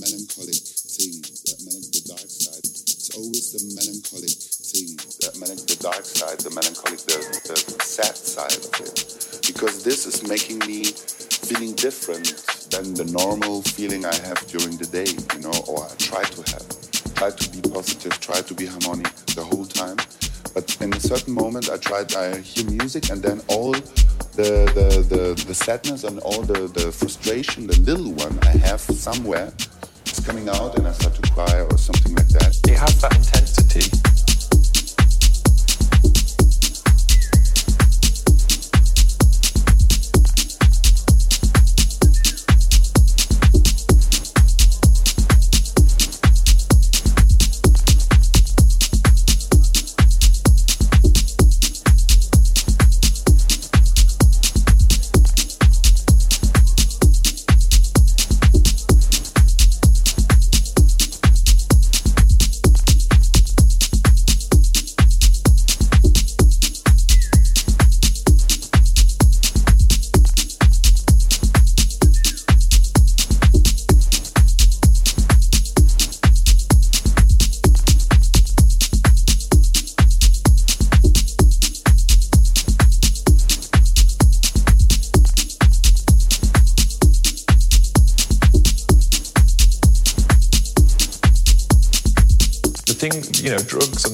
melancholic thing, that the dark side. It's always the melancholic thing, that the dark side, the melancholic, the, the sad side of it. Because this is making me feeling different than the normal feeling I have during the day, you know, or I try to have. Try to be positive, try to be harmonic the whole time. But in a certain moment, I tried, I hear music, and then all the, the, the, the sadness and all the, the frustration, the little one I have somewhere, coming out, and I start to cry or something like that. It has that intensity.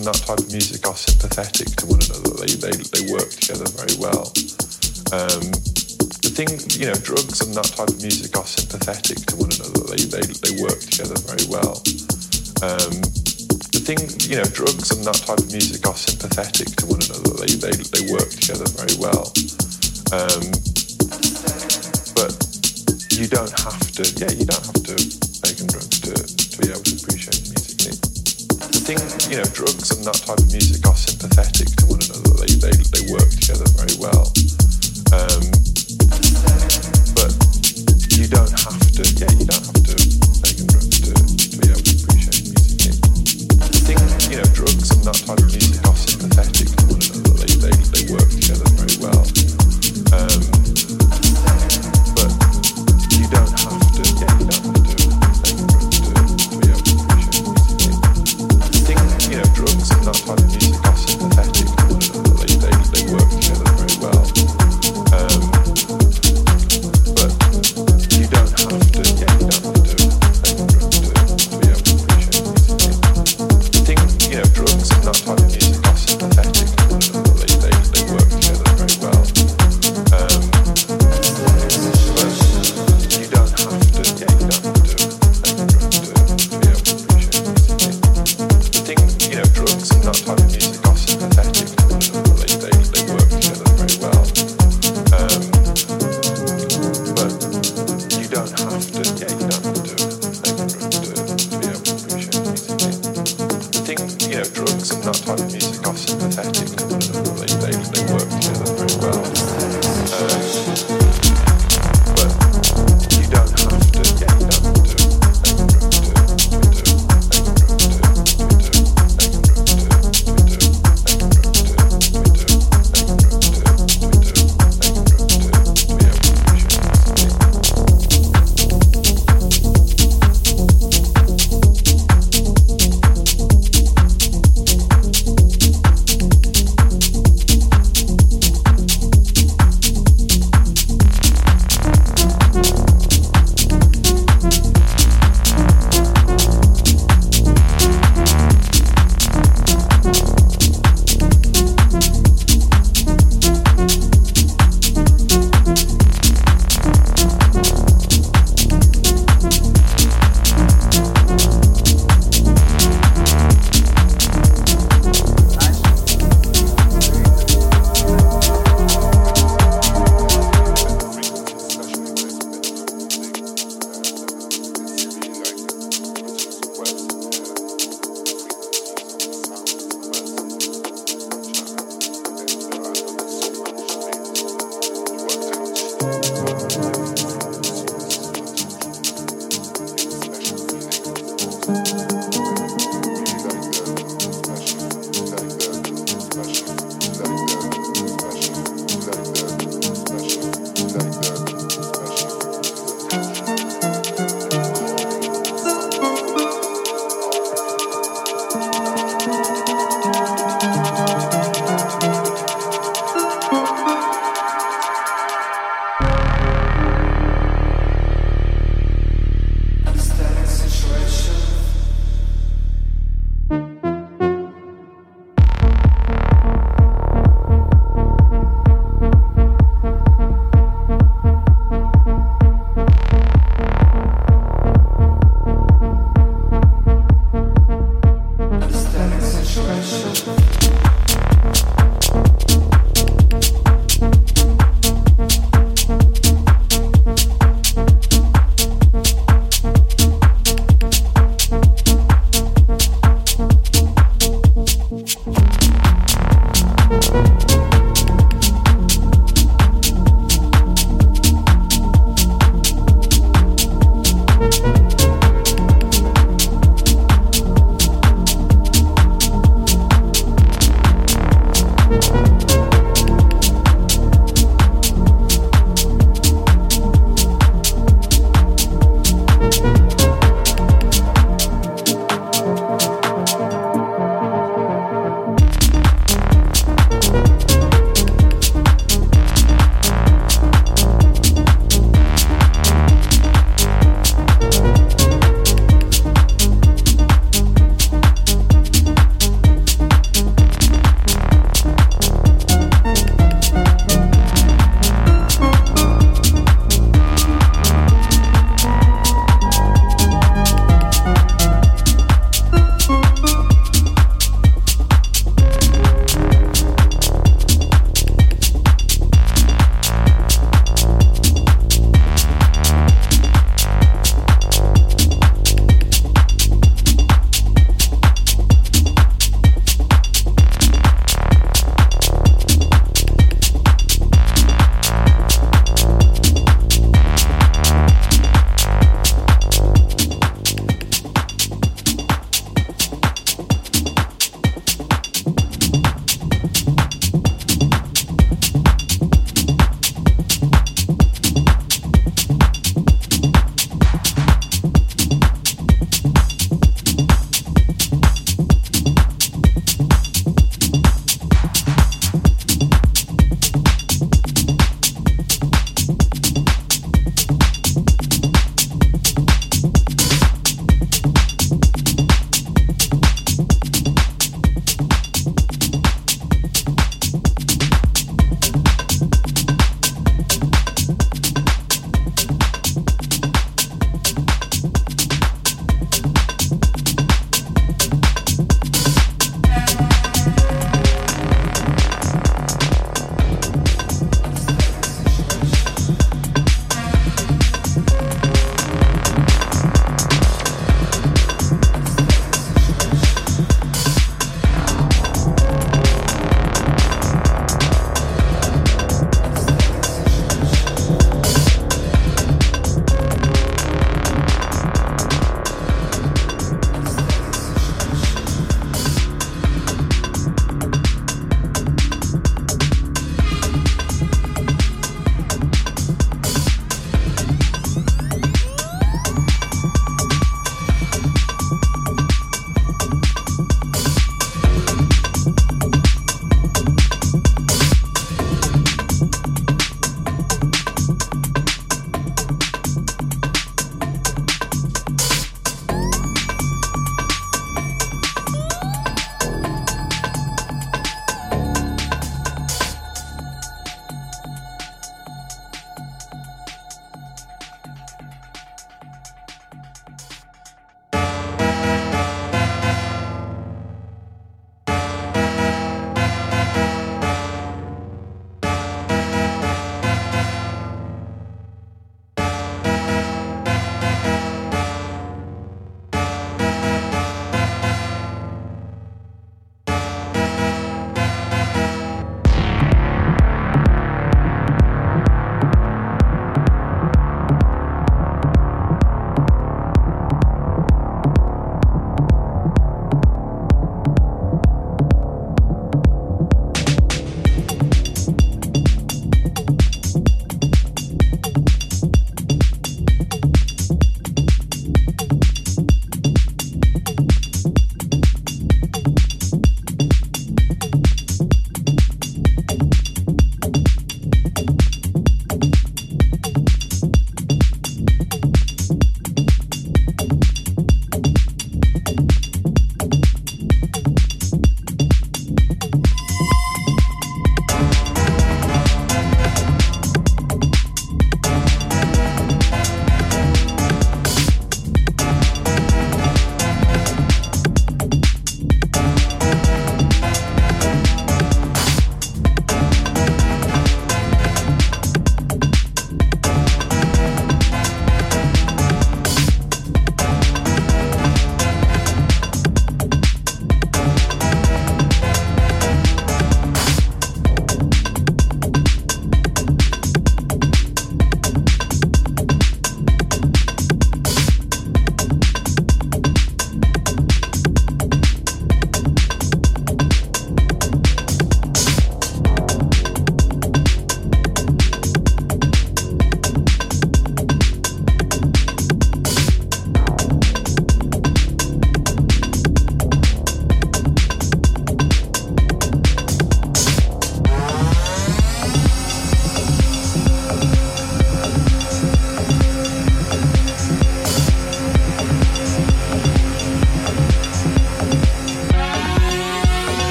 And that type of music are sympathetic to one another. They they, they work together very well. Um, the thing, you know, drugs and that type of music are sympathetic to one another. They they, they work together very well. Um, the thing, you know, drugs and that type of music are sympathetic to one another. They they, they work together very well. Um, but you don't have to. Yeah, you don't drugs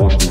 Franchement.